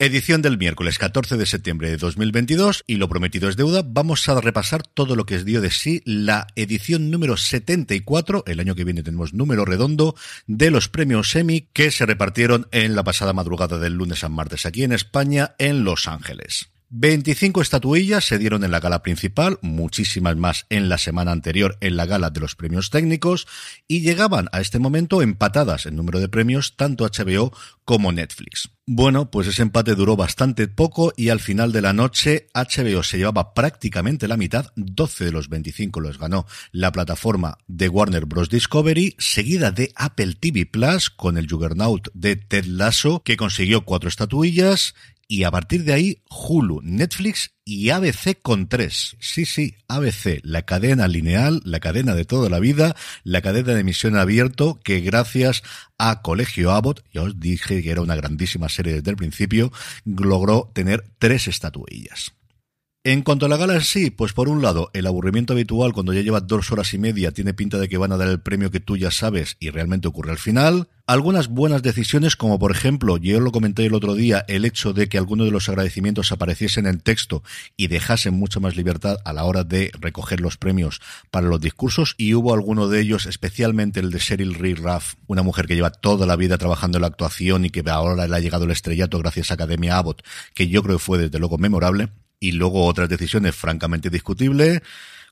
Edición del miércoles 14 de septiembre de 2022 y lo prometido es deuda. Vamos a repasar todo lo que dio de sí la edición número 74. El año que viene tenemos número redondo de los premios Emmy que se repartieron en la pasada madrugada del lunes a martes aquí en España, en Los Ángeles. 25 estatuillas se dieron en la gala principal, muchísimas más en la semana anterior en la gala de los premios técnicos, y llegaban a este momento empatadas en número de premios tanto HBO como Netflix. Bueno, pues ese empate duró bastante poco y al final de la noche HBO se llevaba prácticamente la mitad, 12 de los 25 los ganó la plataforma de Warner Bros. Discovery, seguida de Apple TV Plus con el Juggernaut de Ted Lasso, que consiguió cuatro estatuillas, y a partir de ahí Hulu, Netflix y ABC con tres. Sí, sí, ABC, la cadena lineal, la cadena de toda la vida, la cadena de emisión abierto que gracias a Colegio Abbott, ya os dije que era una grandísima serie desde el principio, logró tener tres estatuillas. En cuanto a la gala sí, pues por un lado, el aburrimiento habitual cuando ya llevas dos horas y media tiene pinta de que van a dar el premio que tú ya sabes y realmente ocurre al final. Algunas buenas decisiones, como por ejemplo, yo lo comenté el otro día, el hecho de que alguno de los agradecimientos apareciesen en texto y dejasen mucha más libertad a la hora de recoger los premios para los discursos, y hubo alguno de ellos, especialmente el de Sheryl Ree Ruff, una mujer que lleva toda la vida trabajando en la actuación y que ahora le ha llegado el estrellato gracias a Academia Abbott, que yo creo que fue desde luego memorable y luego otras decisiones francamente discutibles,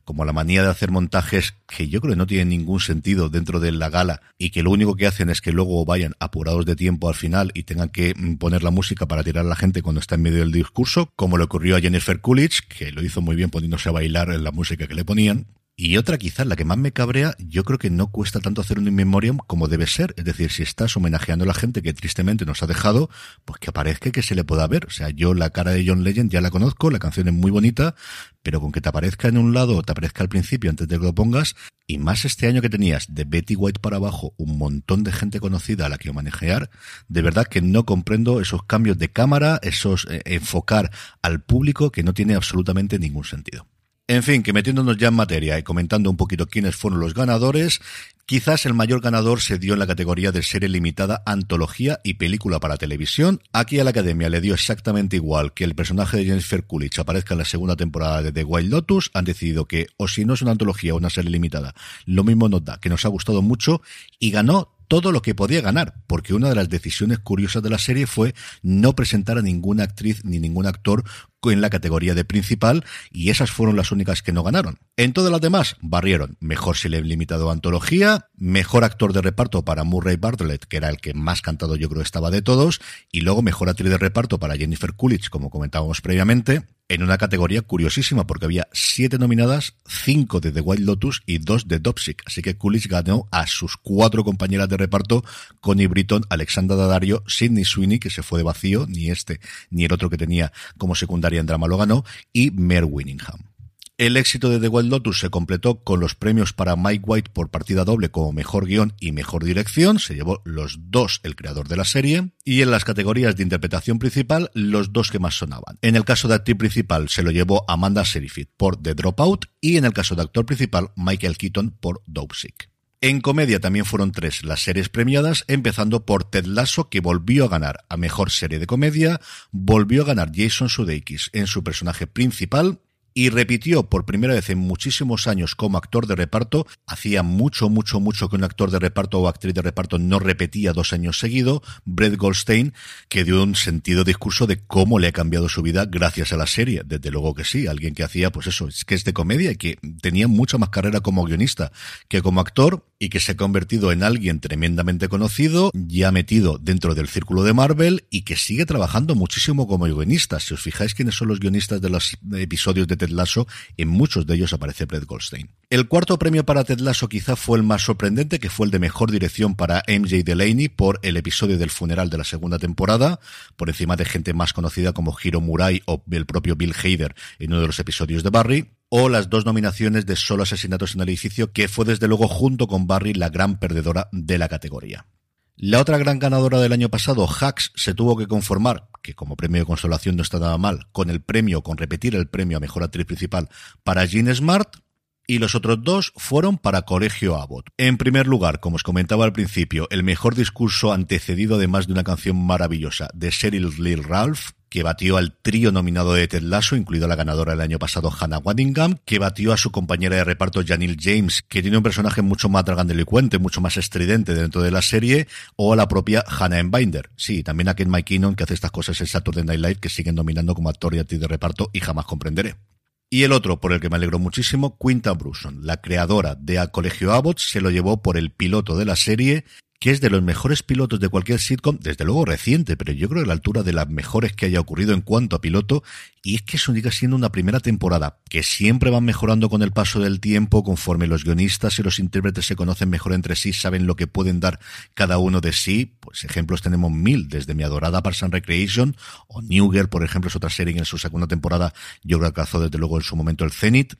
como la manía de hacer montajes que yo creo que no tienen ningún sentido dentro de la gala y que lo único que hacen es que luego vayan apurados de tiempo al final y tengan que mm, poner la música para tirar a la gente cuando está en medio del discurso, como le ocurrió a Jennifer Coolidge, que lo hizo muy bien poniéndose a bailar en la música que le ponían. Y otra quizás, la que más me cabrea, yo creo que no cuesta tanto hacer un in memoriam como debe ser. Es decir, si estás homenajeando a la gente que tristemente nos ha dejado, pues que aparezca que se le pueda ver. O sea, yo la cara de John Legend ya la conozco, la canción es muy bonita, pero con que te aparezca en un lado o te aparezca al principio antes de que lo pongas, y más este año que tenías de Betty White para abajo un montón de gente conocida a la que manejar, de verdad que no comprendo esos cambios de cámara, esos eh, enfocar al público que no tiene absolutamente ningún sentido. En fin, que metiéndonos ya en materia y comentando un poquito quiénes fueron los ganadores, quizás el mayor ganador se dio en la categoría de serie limitada, antología y película para televisión. Aquí a la academia le dio exactamente igual que el personaje de Jennifer Coolidge aparezca en la segunda temporada de The Wild Lotus. Han decidido que, o si no es una antología o una serie limitada, lo mismo nos da, que nos ha gustado mucho y ganó todo lo que podía ganar, porque una de las decisiones curiosas de la serie fue no presentar a ninguna actriz ni ningún actor en la categoría de principal y esas fueron las únicas que no ganaron. En todas las demás barrieron mejor si le limitado antología, mejor actor de reparto para Murray Bartlett, que era el que más cantado yo creo estaba de todos, y luego mejor actriz de reparto para Jennifer Coolidge, como comentábamos previamente, en una categoría curiosísima porque había siete nominadas, cinco de The Wild Lotus y dos de Dopsic. Así que Coolidge ganó a sus cuatro compañeras de reparto, Connie Britton, Alexandra Daddario, Sidney Sweeney, que se fue de vacío, ni este ni el otro que tenía como secundaria en drama lo ganó, y Mer Winningham. El éxito de The Wild Lotus se completó con los premios para Mike White por partida doble como mejor guion y mejor dirección. Se llevó los dos el creador de la serie. Y en las categorías de interpretación principal, los dos que más sonaban. En el caso de actriz principal se lo llevó Amanda Serifit por The Dropout y en el caso de actor principal Michael Keaton por Sick. En comedia también fueron tres las series premiadas, empezando por Ted Lasso, que volvió a ganar a mejor serie de comedia, volvió a ganar Jason Sudeikis en su personaje principal, y repitió por primera vez en muchísimos años como actor de reparto. Hacía mucho, mucho, mucho que un actor de reparto o actriz de reparto no repetía dos años seguidos. Brett Goldstein, que dio un sentido discurso de cómo le ha cambiado su vida gracias a la serie. Desde luego que sí, alguien que hacía, pues eso, es que es de comedia y que tenía mucha más carrera como guionista que como actor y que se ha convertido en alguien tremendamente conocido, ya metido dentro del círculo de Marvel y que sigue trabajando muchísimo como guionista. Si os fijáis quiénes son los guionistas de los episodios de Ted Lasso, en muchos de ellos aparece Brett Goldstein. El cuarto premio para Ted Lasso quizá fue el más sorprendente, que fue el de mejor dirección para MJ Delaney por el episodio del funeral de la segunda temporada, por encima de gente más conocida como Hiro Murai o el propio Bill Hader en uno de los episodios de Barry o las dos nominaciones de Solo Asesinatos en el Edificio, que fue desde luego junto con Barry la gran perdedora de la categoría. La otra gran ganadora del año pasado, Hacks, se tuvo que conformar, que como premio de consolación no está nada mal, con el premio, con repetir el premio a Mejor Actriz Principal para Jean Smart, y los otros dos fueron para Colegio Abbott. En primer lugar, como os comentaba al principio, el mejor discurso antecedido además de una canción maravillosa de Cheryl Lee Ralph, que batió al trío nominado de Ted Lasso, incluido la ganadora del año pasado Hannah Waddingham, que batió a su compañera de reparto Janil James, que tiene un personaje mucho más dragandelicuente, mucho más estridente dentro de la serie, o a la propia Hannah Binder. Sí, también a Ken McKinnon, que hace estas cosas en Saturday Night Live, que siguen nominando como actor y actriz de reparto y jamás comprenderé. Y el otro, por el que me alegro muchísimo, Quinta Bruson, la creadora de A Colegio Abbott, se lo llevó por el piloto de la serie que es de los mejores pilotos de cualquier sitcom, desde luego reciente, pero yo creo que a la altura de las mejores que haya ocurrido en cuanto a piloto, y es que sigue siendo una primera temporada, que siempre van mejorando con el paso del tiempo, conforme los guionistas y los intérpretes se conocen mejor entre sí, saben lo que pueden dar cada uno de sí, pues ejemplos tenemos mil, desde mi adorada Parks and Recreation, o New Girl, por ejemplo, es otra serie que en su segunda temporada yo creo que desde luego en su momento el Zenith,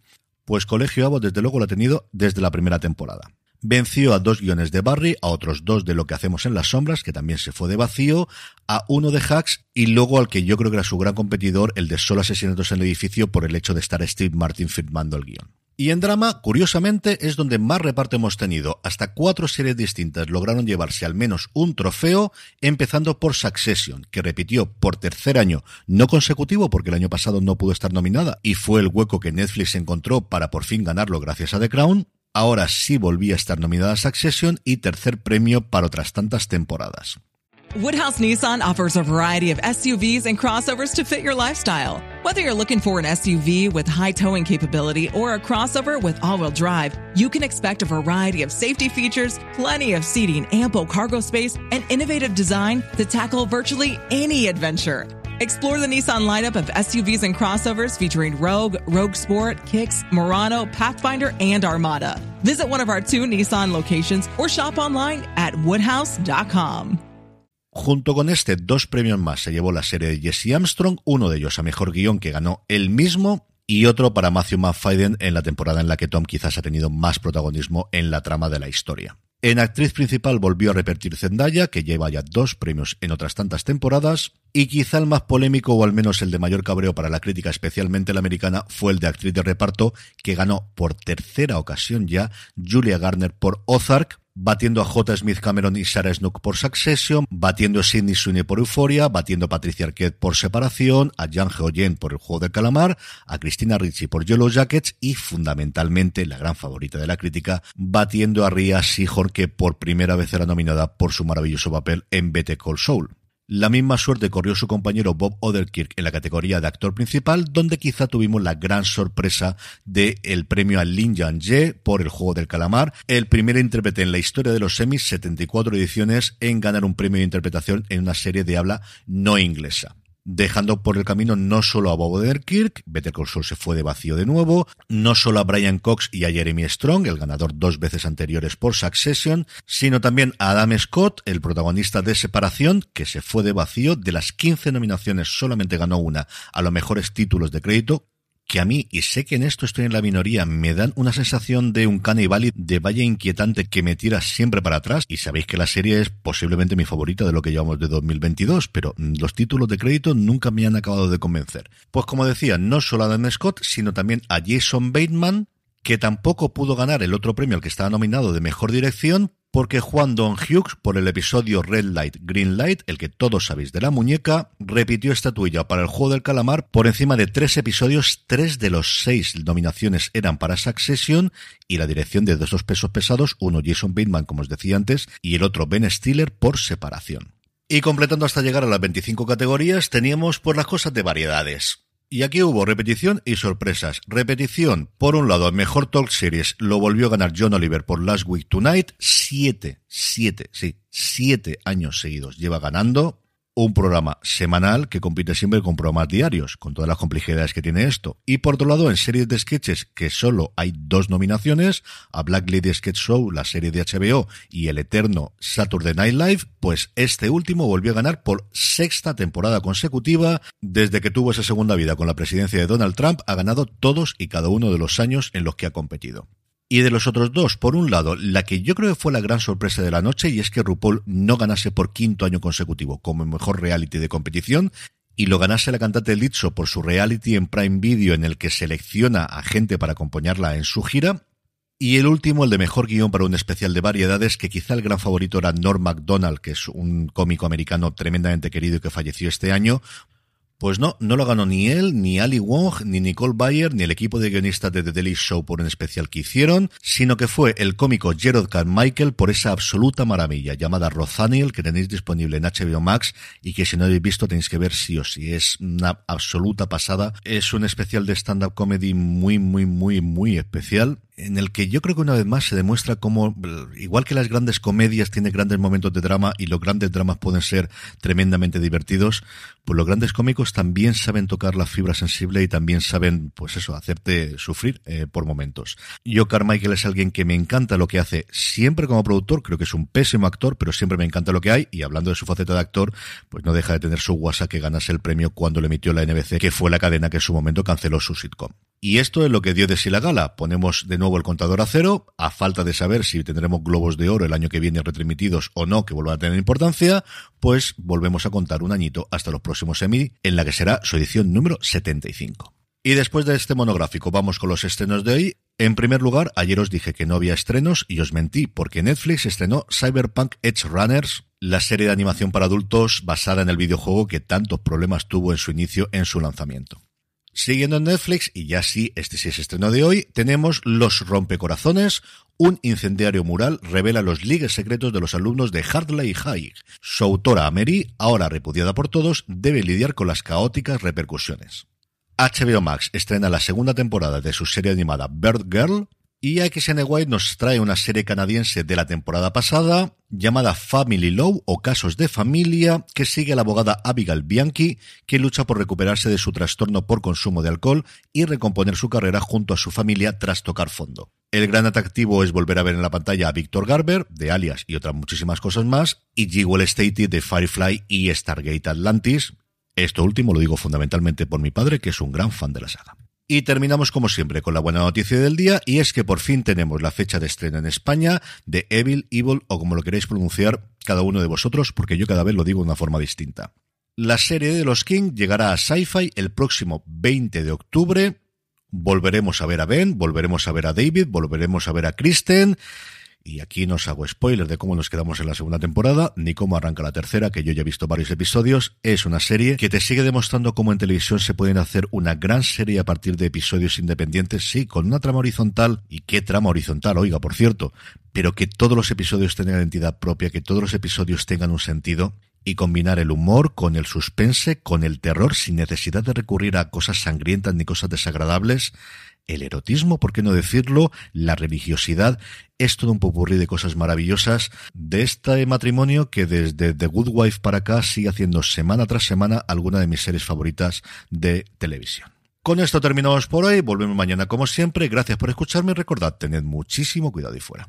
pues Colegio Avo desde luego lo ha tenido desde la primera temporada. Venció a dos guiones de Barry, a otros dos de lo que hacemos en las sombras, que también se fue de vacío, a uno de Hacks y luego al que yo creo que era su gran competidor, el de Solo Asesinatos en el Edificio, por el hecho de estar Steve Martin firmando el guion. Y en drama, curiosamente, es donde más reparto hemos tenido. Hasta cuatro series distintas lograron llevarse al menos un trofeo, empezando por Succession, que repitió por tercer año, no consecutivo porque el año pasado no pudo estar nominada, y fue el hueco que Netflix encontró para por fin ganarlo gracias a The Crown. Ahora sí volvía a estar nominada a Succession y tercer premio para otras tantas temporadas. Woodhouse Nissan offers a variety of SUVs and crossovers to fit your lifestyle. Whether you're looking for an SUV with high towing capability or a crossover with all-wheel drive, you can expect a variety of safety features, plenty of seating, ample cargo space, and innovative design to tackle virtually any adventure. Explore the Nissan lineup of SUVs and crossovers featuring Rogue, Rogue Sport, Kicks, Murano, Pathfinder, and Armada. Visit one of our two Nissan locations or shop online at woodhouse.com. Junto con este, dos premios más se llevó la serie de Jesse Armstrong, uno de ellos a mejor guion que ganó él mismo y otro para Matthew McFadden en la temporada en la que Tom quizás ha tenido más protagonismo en la trama de la historia. En actriz principal volvió a repetir Zendaya, que lleva ya dos premios en otras tantas temporadas, y quizá el más polémico o al menos el de mayor cabreo para la crítica, especialmente la americana, fue el de actriz de reparto, que ganó por tercera ocasión ya Julia Garner por Ozark, batiendo a J. Smith Cameron y Sarah Snook por Succession, batiendo a Sidney Sweeney por Euphoria, batiendo a Patricia Arquette por Separación, a Jan Geoyen por El Juego del Calamar, a Christina Ricci por Yellow Jackets y, fundamentalmente, la gran favorita de la crítica, batiendo a Ria Seahorn, que por primera vez era nominada por su maravilloso papel en Better Call Soul. La misma suerte corrió su compañero Bob Odenkirk en la categoría de actor principal, donde quizá tuvimos la gran sorpresa del el premio a Lin Yang por el juego del calamar, el primer intérprete en la historia de los semis, 74 ediciones, en ganar un premio de interpretación en una serie de habla no inglesa dejando por el camino no solo a Bob Odenkirk, Better Call Saul se fue de vacío de nuevo, no solo a Brian Cox y a Jeremy Strong, el ganador dos veces anteriores por Succession, sino también a Adam Scott, el protagonista de Separación, que se fue de vacío, de las 15 nominaciones solamente ganó una a los mejores títulos de crédito, que a mí, y sé que en esto estoy en la minoría, me dan una sensación de un canibali de valle inquietante que me tira siempre para atrás. Y sabéis que la serie es posiblemente mi favorita de lo que llevamos de 2022, pero los títulos de crédito nunca me han acabado de convencer. Pues como decía, no solo a Dan Scott, sino también a Jason Bateman, que tampoco pudo ganar el otro premio al que estaba nominado de mejor dirección, porque Juan Don Hughes, por el episodio Red Light, Green Light, el que todos sabéis de la muñeca, repitió esta tuya para el juego del calamar por encima de tres episodios, tres de los seis nominaciones eran para Succession y la dirección de dos pesos pesados, uno Jason Bateman, como os decía antes, y el otro Ben Stiller por separación. Y completando hasta llegar a las 25 categorías, teníamos por las cosas de variedades. Y aquí hubo repetición y sorpresas. Repetición, por un lado, mejor talk series lo volvió a ganar John Oliver por Last Week Tonight. Siete, siete, sí, siete años seguidos lleva ganando un programa semanal que compite siempre con programas diarios, con todas las complejidades que tiene esto. Y por otro lado, en series de sketches, que solo hay dos nominaciones, a Black Lady Sketch Show, la serie de HBO, y el eterno Saturday Night Live, pues este último volvió a ganar por sexta temporada consecutiva. Desde que tuvo esa segunda vida con la presidencia de Donald Trump, ha ganado todos y cada uno de los años en los que ha competido. Y de los otros dos, por un lado, la que yo creo que fue la gran sorpresa de la noche y es que RuPaul no ganase por quinto año consecutivo como mejor reality de competición y lo ganase la cantante Lizzo por su reality en Prime Video en el que selecciona a gente para acompañarla en su gira. Y el último, el de mejor guion para un especial de variedades, que quizá el gran favorito era Norm MacDonald, que es un cómico americano tremendamente querido y que falleció este año, pues no, no lo ganó ni él, ni Ali Wong, ni Nicole Bayer, ni el equipo de guionistas de The Daily Show por un especial que hicieron, sino que fue el cómico Gerald Carmichael por esa absoluta maravilla llamada Rothaniel que tenéis disponible en HBO Max y que si no habéis visto tenéis que ver sí o sí. Es una absoluta pasada. Es un especial de stand-up comedy muy, muy, muy, muy especial en el que yo creo que una vez más se demuestra cómo, igual que las grandes comedias tienen grandes momentos de drama y los grandes dramas pueden ser tremendamente divertidos, pues los grandes cómicos también saben tocar la fibra sensible y también saben, pues eso, hacerte sufrir eh, por momentos. Yo, Carmichael, es alguien que me encanta lo que hace siempre como productor, creo que es un pésimo actor, pero siempre me encanta lo que hay y hablando de su faceta de actor, pues no deja de tener su WhatsApp que ganase el premio cuando le emitió la NBC, que fue la cadena que en su momento canceló su sitcom. Y esto es lo que dio de sí la gala. Ponemos de nuevo el contador a cero, a falta de saber si tendremos globos de oro el año que viene retransmitidos o no, que vuelvan a tener importancia, pues volvemos a contar un añito hasta los próximos Emmy, en la que será su edición número 75. Y después de este monográfico vamos con los estrenos de hoy. En primer lugar, ayer os dije que no había estrenos y os mentí porque Netflix estrenó Cyberpunk Edge Runners, la serie de animación para adultos basada en el videojuego que tantos problemas tuvo en su inicio en su lanzamiento. Siguiendo en Netflix, y ya sí, este sí es estreno de hoy, tenemos Los Rompecorazones, un incendiario mural revela los ligues secretos de los alumnos de Hartley High. Su autora, Mary, ahora repudiada por todos, debe lidiar con las caóticas repercusiones. HBO Max estrena la segunda temporada de su serie animada Bird Girl, y XN White nos trae una serie canadiense de la temporada pasada llamada Family Law o Casos de Familia que sigue a la abogada Abigail Bianchi que lucha por recuperarse de su trastorno por consumo de alcohol y recomponer su carrera junto a su familia tras tocar fondo. El gran atractivo es volver a ver en la pantalla a Victor Garber, de Alias y otras muchísimas cosas más, y Jewel Stacy de Firefly y Stargate Atlantis. Esto último lo digo fundamentalmente por mi padre, que es un gran fan de la saga. Y terminamos como siempre con la buena noticia del día y es que por fin tenemos la fecha de estreno en España de Evil, Evil o como lo queréis pronunciar cada uno de vosotros porque yo cada vez lo digo de una forma distinta. La serie de los King llegará a Sci-Fi el próximo 20 de octubre. Volveremos a ver a Ben, volveremos a ver a David, volveremos a ver a Kristen y aquí no os hago spoiler de cómo nos quedamos en la segunda temporada, ni cómo arranca la tercera, que yo ya he visto varios episodios. Es una serie que te sigue demostrando cómo en televisión se pueden hacer una gran serie a partir de episodios independientes, sí, con una trama horizontal. ¿Y qué trama horizontal? Oiga, por cierto, pero que todos los episodios tengan identidad propia, que todos los episodios tengan un sentido y combinar el humor con el suspense, con el terror, sin necesidad de recurrir a cosas sangrientas ni cosas desagradables, el erotismo, por qué no decirlo, la religiosidad, es todo un popurrí de cosas maravillosas de este matrimonio que desde The Good Wife para acá sigue haciendo semana tras semana alguna de mis series favoritas de televisión. Con esto terminamos por hoy, volvemos mañana como siempre, gracias por escucharme y recordad, tened muchísimo cuidado y fuera.